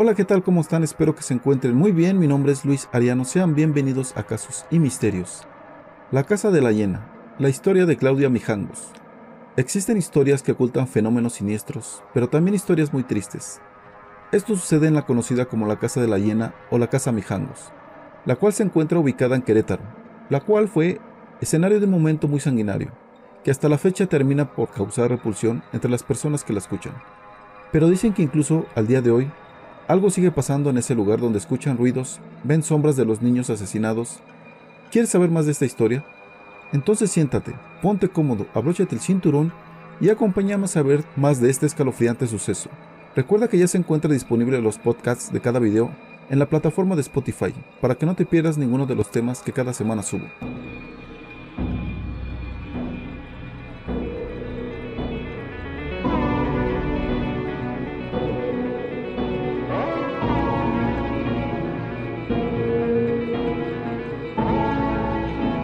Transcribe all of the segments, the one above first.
Hola, ¿qué tal? ¿Cómo están? Espero que se encuentren muy bien. Mi nombre es Luis Ariano. Sean bienvenidos a Casos y Misterios. La Casa de la Hiena. La historia de Claudia Mijangos. Existen historias que ocultan fenómenos siniestros, pero también historias muy tristes. Esto sucede en la conocida como la Casa de la Hiena o la Casa Mijangos, la cual se encuentra ubicada en Querétaro, la cual fue escenario de un momento muy sanguinario, que hasta la fecha termina por causar repulsión entre las personas que la escuchan. Pero dicen que incluso al día de hoy algo sigue pasando en ese lugar donde escuchan ruidos, ven sombras de los niños asesinados. ¿Quieres saber más de esta historia? Entonces siéntate, ponte cómodo, abróchate el cinturón y acompáñame a saber más de este escalofriante suceso. Recuerda que ya se encuentra disponible los podcasts de cada video en la plataforma de Spotify para que no te pierdas ninguno de los temas que cada semana subo.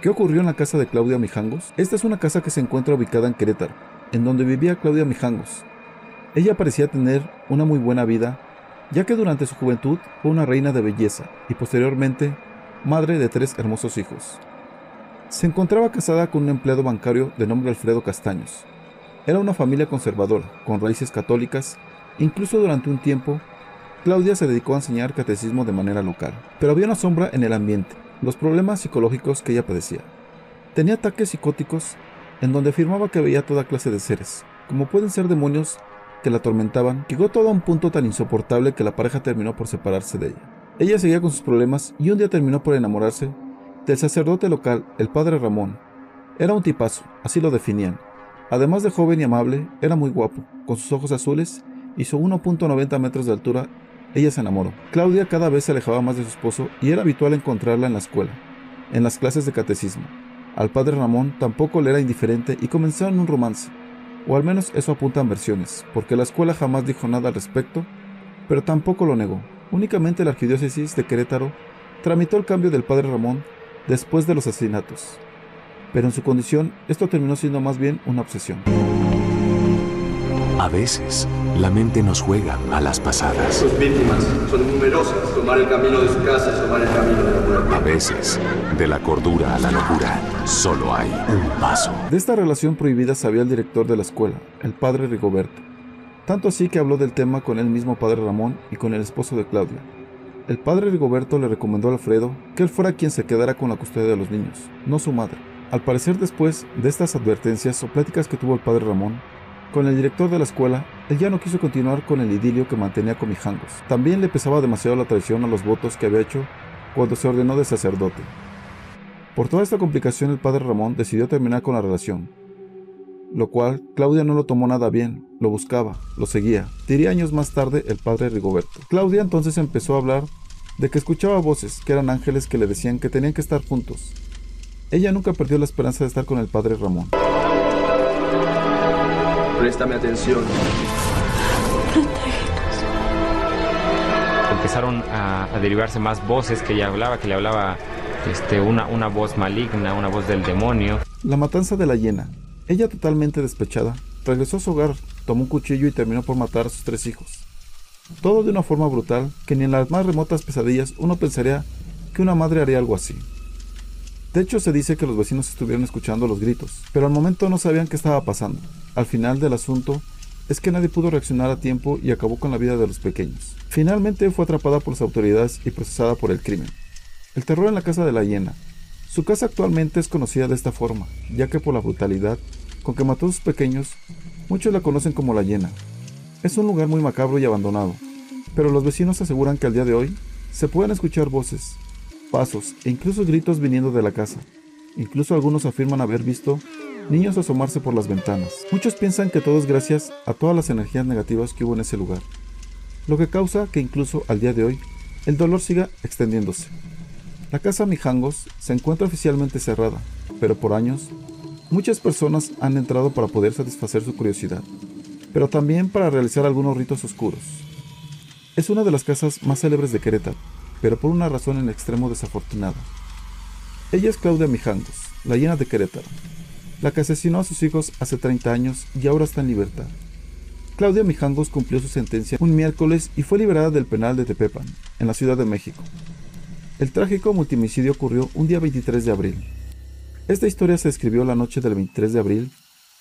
¿Qué ocurrió en la casa de Claudia Mijangos? Esta es una casa que se encuentra ubicada en Querétaro, en donde vivía Claudia Mijangos. Ella parecía tener una muy buena vida, ya que durante su juventud fue una reina de belleza y posteriormente madre de tres hermosos hijos. Se encontraba casada con un empleado bancario de nombre Alfredo Castaños. Era una familia conservadora, con raíces católicas, incluso durante un tiempo, Claudia se dedicó a enseñar catecismo de manera local. Pero había una sombra en el ambiente, los problemas psicológicos que ella padecía. Tenía ataques psicóticos en donde afirmaba que veía toda clase de seres, como pueden ser demonios que la atormentaban, llegó todo a un punto tan insoportable que la pareja terminó por separarse de ella. Ella seguía con sus problemas y un día terminó por enamorarse del sacerdote local, el padre Ramón. Era un tipazo, así lo definían. Además de joven y amable, era muy guapo, con sus ojos azules y su 1.90 metros de altura ella se enamoró. Claudia cada vez se alejaba más de su esposo y era habitual encontrarla en la escuela, en las clases de catecismo. Al padre Ramón tampoco le era indiferente y comenzaron un romance, o al menos eso apuntan versiones, porque la escuela jamás dijo nada al respecto, pero tampoco lo negó. Únicamente la arquidiócesis de Querétaro tramitó el cambio del padre Ramón después de los asesinatos, pero en su condición esto terminó siendo más bien una obsesión. A veces, la mente nos juega a las pasadas. Sus víctimas son numerosas. Tomar el camino de su casa es tomar el camino de la muerte. A veces, de la cordura a la locura, solo hay un paso. De esta relación prohibida sabía el director de la escuela, el padre Rigoberto. Tanto así que habló del tema con el mismo padre Ramón y con el esposo de Claudia. El padre Rigoberto le recomendó a Alfredo que él fuera quien se quedara con la custodia de los niños, no su madre. Al parecer después de estas advertencias o pláticas que tuvo el padre Ramón, con el director de la escuela, él ya no quiso continuar con el idilio que mantenía con Mijangos. También le pesaba demasiado la traición a los votos que había hecho cuando se ordenó de sacerdote. Por toda esta complicación el padre Ramón decidió terminar con la relación, lo cual Claudia no lo tomó nada bien, lo buscaba, lo seguía. Diría años más tarde el padre Rigoberto. Claudia entonces empezó a hablar de que escuchaba voces, que eran ángeles que le decían que tenían que estar juntos. Ella nunca perdió la esperanza de estar con el padre Ramón. Préstame atención. Empezaron a, a derivarse más voces que ella hablaba, que le hablaba este, una, una voz maligna, una voz del demonio. La matanza de la hiena. Ella totalmente despechada, regresó a su hogar, tomó un cuchillo y terminó por matar a sus tres hijos. Todo de una forma brutal que ni en las más remotas pesadillas uno pensaría que una madre haría algo así. De hecho, se dice que los vecinos estuvieron escuchando los gritos, pero al momento no sabían qué estaba pasando. Al final del asunto es que nadie pudo reaccionar a tiempo y acabó con la vida de los pequeños. Finalmente fue atrapada por las autoridades y procesada por el crimen. El terror en la casa de la hiena. Su casa actualmente es conocida de esta forma, ya que por la brutalidad con que mató a sus pequeños, muchos la conocen como la hiena. Es un lugar muy macabro y abandonado, pero los vecinos aseguran que al día de hoy se pueden escuchar voces, pasos e incluso gritos viniendo de la casa. Incluso algunos afirman haber visto niños asomarse por las ventanas. Muchos piensan que todo es gracias a todas las energías negativas que hubo en ese lugar, lo que causa que incluso al día de hoy el dolor siga extendiéndose. La casa Mijangos se encuentra oficialmente cerrada, pero por años muchas personas han entrado para poder satisfacer su curiosidad, pero también para realizar algunos ritos oscuros. Es una de las casas más célebres de Querétaro, pero por una razón en extremo desafortunada. Ella es Claudia Mijangos, la llena de Querétaro, la que asesinó a sus hijos hace 30 años y ahora está en libertad. Claudia Mijangos cumplió su sentencia un miércoles y fue liberada del penal de Tepepan, en la Ciudad de México. El trágico multimicidio ocurrió un día 23 de abril. Esta historia se escribió la noche del 23 de abril,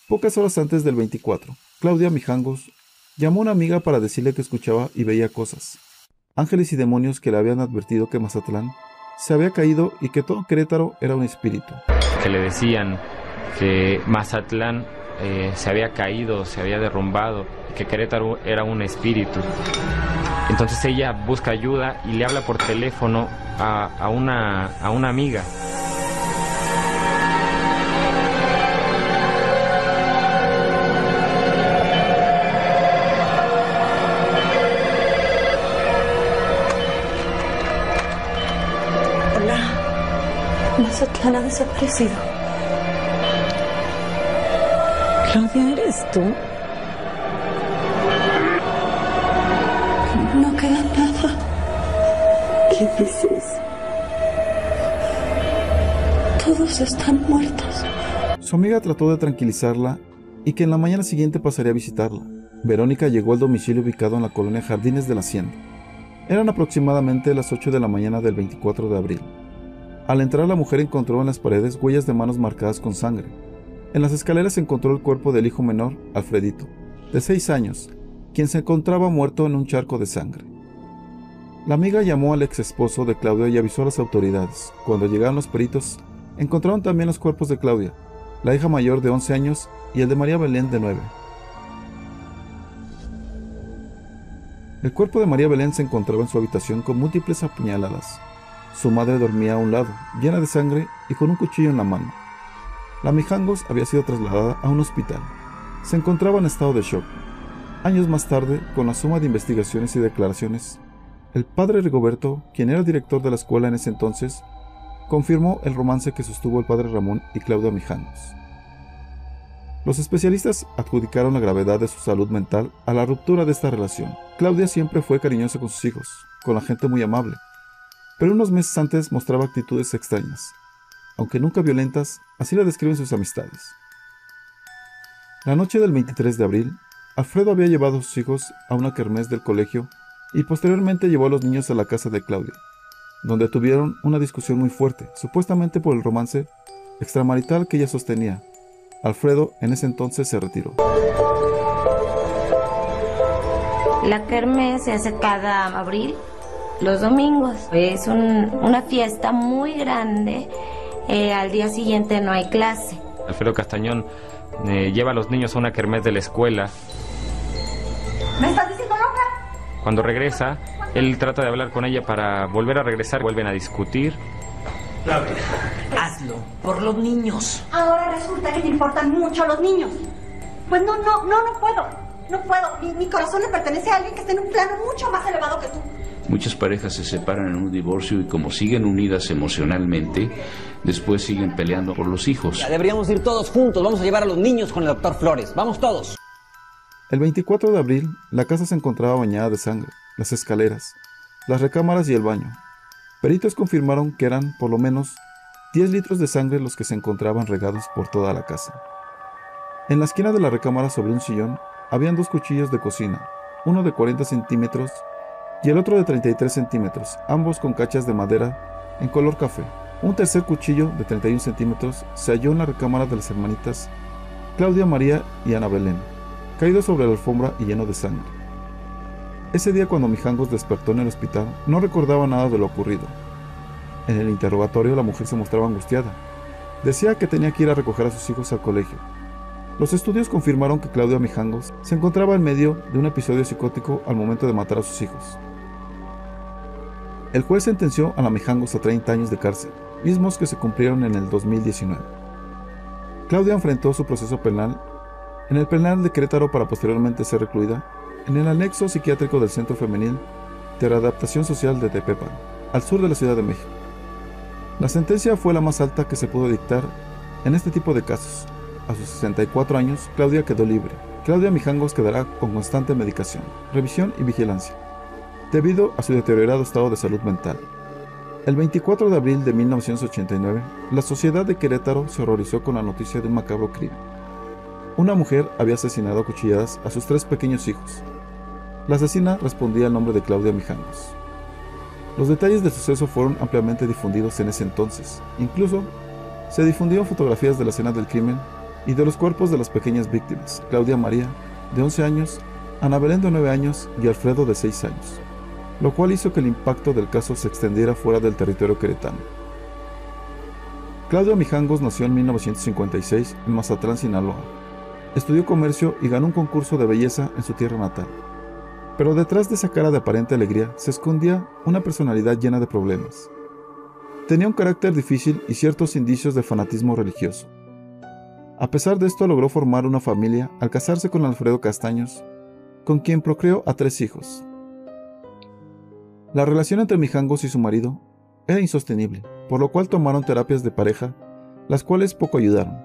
pocas horas antes del 24. Claudia Mijangos llamó a una amiga para decirle que escuchaba y veía cosas. Ángeles y demonios que le habían advertido que Mazatlán se había caído y que todo Querétaro era un espíritu. Que le decían que Mazatlán eh, se había caído, se había derrumbado, que Querétaro era un espíritu. Entonces ella busca ayuda y le habla por teléfono a, una, a una amiga. Mazatlán ha desaparecido. Claudia, ¿eres tú? No queda nada. ¿Qué dices? Todos están muertos. Su amiga trató de tranquilizarla y que en la mañana siguiente pasaría a visitarla. Verónica llegó al domicilio ubicado en la colonia Jardines de la Hacienda. Eran aproximadamente las 8 de la mañana del 24 de abril. Al entrar la mujer encontró en las paredes huellas de manos marcadas con sangre, en las escaleras encontró el cuerpo del hijo menor, Alfredito, de seis años, quien se encontraba muerto en un charco de sangre. La amiga llamó al ex esposo de Claudia y avisó a las autoridades. Cuando llegaron los peritos, encontraron también los cuerpos de Claudia, la hija mayor de 11 años y el de María Belén de 9. El cuerpo de María Belén se encontraba en su habitación con múltiples apuñaladas. Su madre dormía a un lado, llena de sangre y con un cuchillo en la mano. La Mijangos había sido trasladada a un hospital. Se encontraba en estado de shock. Años más tarde, con la suma de investigaciones y declaraciones, el padre Rigoberto, quien era director de la escuela en ese entonces, confirmó el romance que sostuvo el padre Ramón y Claudia Mijangos. Los especialistas adjudicaron la gravedad de su salud mental a la ruptura de esta relación. Claudia siempre fue cariñosa con sus hijos, con la gente muy amable, pero unos meses antes mostraba actitudes extrañas, aunque nunca violentas, así la describen sus amistades. La noche del 23 de abril, Alfredo había llevado a sus hijos a una kermés del colegio y posteriormente llevó a los niños a la casa de Claudia, donde tuvieron una discusión muy fuerte, supuestamente por el romance extramarital que ella sostenía. Alfredo en ese entonces se retiró. La kermés se hace cada abril, los domingos. Es una fiesta muy grande eh, al día siguiente no hay clase. Alfredo Castañón eh, lleva a los niños a una kermés de la escuela. ¿Me estás diciendo loca? Cuando regresa, él trata de hablar con ella para volver a regresar, vuelven a discutir. Claudia, hazlo por los niños. Ahora resulta que te importan mucho los niños. Pues no, no, no, no puedo. No puedo. Mi, mi corazón le pertenece a alguien que está en un plano mucho más elevado que tú. Muchas parejas se separan en un divorcio y como siguen unidas emocionalmente, después siguen peleando por los hijos. Ya deberíamos ir todos juntos, vamos a llevar a los niños con el doctor Flores, vamos todos. El 24 de abril, la casa se encontraba bañada de sangre, las escaleras, las recámaras y el baño. Peritos confirmaron que eran, por lo menos, 10 litros de sangre los que se encontraban regados por toda la casa. En la esquina de la recámara sobre un sillón, habían dos cuchillos de cocina, uno de 40 centímetros y el otro de 33 centímetros, ambos con cachas de madera en color café. Un tercer cuchillo de 31 centímetros se halló en la recámara de las hermanitas Claudia María y Ana Belén, caído sobre la alfombra y lleno de sangre. Ese día cuando Mijangos despertó en el hospital, no recordaba nada de lo ocurrido. En el interrogatorio la mujer se mostraba angustiada. Decía que tenía que ir a recoger a sus hijos al colegio. Los estudios confirmaron que Claudia Mijangos se encontraba en medio de un episodio psicótico al momento de matar a sus hijos. El juez sentenció a la Mijangos a 30 años de cárcel, mismos que se cumplieron en el 2019. Claudia enfrentó su proceso penal en el penal de Querétaro para posteriormente ser recluida en el anexo psiquiátrico del Centro Femenil de Readaptación Social de Tepepan, al sur de la Ciudad de México. La sentencia fue la más alta que se pudo dictar en este tipo de casos. A sus 64 años, Claudia quedó libre. Claudia Mijangos quedará con constante medicación, revisión y vigilancia debido a su deteriorado estado de salud mental. El 24 de abril de 1989, la sociedad de Querétaro se horrorizó con la noticia de un macabro crimen. Una mujer había asesinado a cuchilladas a sus tres pequeños hijos. La asesina respondía al nombre de Claudia Mijangos. Los detalles del suceso fueron ampliamente difundidos en ese entonces. Incluso se difundieron fotografías de la escena del crimen y de los cuerpos de las pequeñas víctimas, Claudia María, de 11 años, Ana Belén de 9 años y Alfredo de 6 años, lo cual hizo que el impacto del caso se extendiera fuera del territorio queretano. Claudia Mijangos nació en 1956 en Mazatlán, Sinaloa. Estudió comercio y ganó un concurso de belleza en su tierra natal. Pero detrás de esa cara de aparente alegría se escondía una personalidad llena de problemas. Tenía un carácter difícil y ciertos indicios de fanatismo religioso. A pesar de esto logró formar una familia al casarse con Alfredo Castaños, con quien procreó a tres hijos. La relación entre Mijangos y su marido era insostenible, por lo cual tomaron terapias de pareja, las cuales poco ayudaron.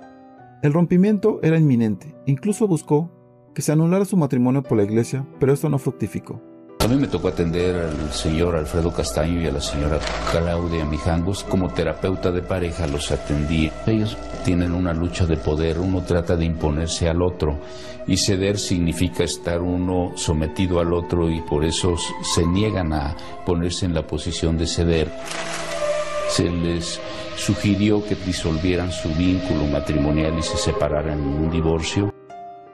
El rompimiento era inminente, incluso buscó que se anulara su matrimonio por la iglesia, pero esto no fructificó. A mí me tocó atender al señor Alfredo Castaño y a la señora Claudia Mijangos como terapeuta de pareja, los atendí. Ellos tienen una lucha de poder, uno trata de imponerse al otro y ceder significa estar uno sometido al otro y por eso se niegan a ponerse en la posición de ceder. Se les sugirió que disolvieran su vínculo matrimonial y se separaran en un divorcio.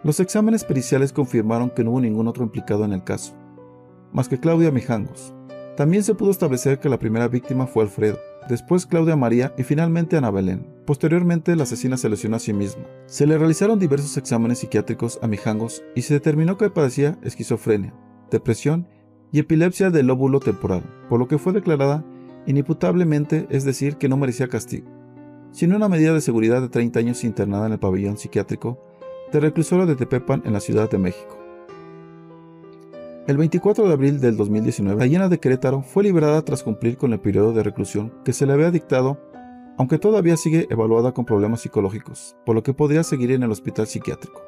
Los exámenes periciales confirmaron que no hubo ningún otro implicado en el caso, más que Claudia Mijangos. También se pudo establecer que la primera víctima fue Alfredo, después Claudia María y finalmente Ana Belén. Posteriormente, la asesina se lesionó a sí misma. Se le realizaron diversos exámenes psiquiátricos a Mijangos y se determinó que padecía esquizofrenia, depresión y epilepsia del lóbulo temporal, por lo que fue declarada inimputablemente, es decir, que no merecía castigo, sino una medida de seguridad de 30 años internada en el pabellón psiquiátrico de reclusorio de Tepepan en la Ciudad de México. El 24 de abril del 2019, la llena de Querétaro fue liberada tras cumplir con el periodo de reclusión que se le había dictado, aunque todavía sigue evaluada con problemas psicológicos, por lo que podría seguir en el hospital psiquiátrico.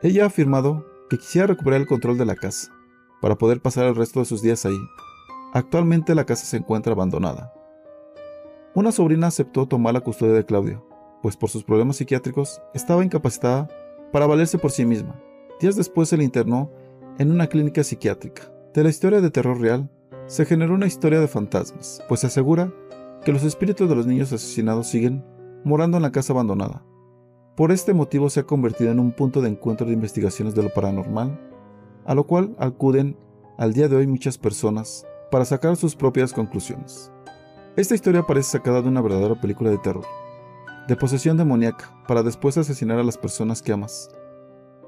Ella ha afirmado que quisiera recuperar el control de la casa, para poder pasar el resto de sus días ahí. Actualmente la casa se encuentra abandonada. Una sobrina aceptó tomar la custodia de Claudio, pues por sus problemas psiquiátricos estaba incapacitada para valerse por sí misma. Días después se le internó en una clínica psiquiátrica. De la historia de terror real, se generó una historia de fantasmas, pues se asegura que los espíritus de los niños asesinados siguen morando en la casa abandonada. Por este motivo se ha convertido en un punto de encuentro de investigaciones de lo paranormal, a lo cual acuden al día de hoy muchas personas para sacar sus propias conclusiones. Esta historia parece sacada de una verdadera película de terror, de posesión demoníaca, para después asesinar a las personas que amas.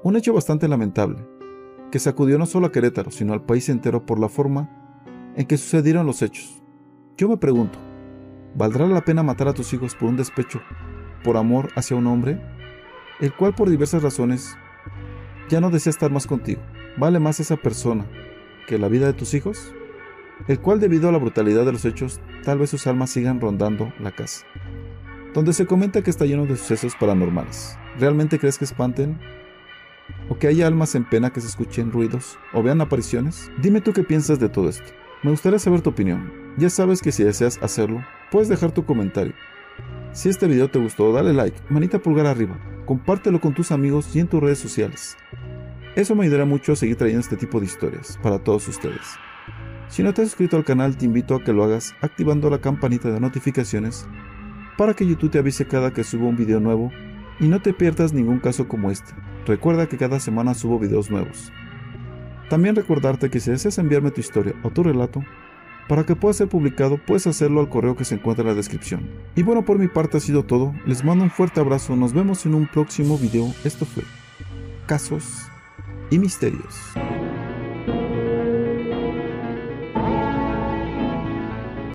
Un hecho bastante lamentable, que sacudió no solo a Querétaro, sino al país entero por la forma en que sucedieron los hechos. Yo me pregunto, ¿valdrá la pena matar a tus hijos por un despecho, por amor hacia un hombre, el cual por diversas razones ya no desea estar más contigo? ¿Vale más esa persona que la vida de tus hijos? El cual debido a la brutalidad de los hechos, tal vez sus almas sigan rondando la casa. Donde se comenta que está lleno de sucesos paranormales. ¿Realmente crees que espanten? O que haya almas en pena que se escuchen ruidos o vean apariciones? Dime tú qué piensas de todo esto. Me gustaría saber tu opinión. Ya sabes que si deseas hacerlo, puedes dejar tu comentario. Si este video te gustó, dale like, manita pulgar arriba, compártelo con tus amigos y en tus redes sociales. Eso me ayudará mucho a seguir trayendo este tipo de historias para todos ustedes. Si no te has suscrito al canal, te invito a que lo hagas activando la campanita de notificaciones para que YouTube te avise cada que suba un video nuevo y no te pierdas ningún caso como este. Recuerda que cada semana subo videos nuevos. También recordarte que si deseas enviarme tu historia o tu relato, para que pueda ser publicado puedes hacerlo al correo que se encuentra en la descripción. Y bueno, por mi parte ha sido todo, les mando un fuerte abrazo, nos vemos en un próximo video, esto fue Casos y Misterios.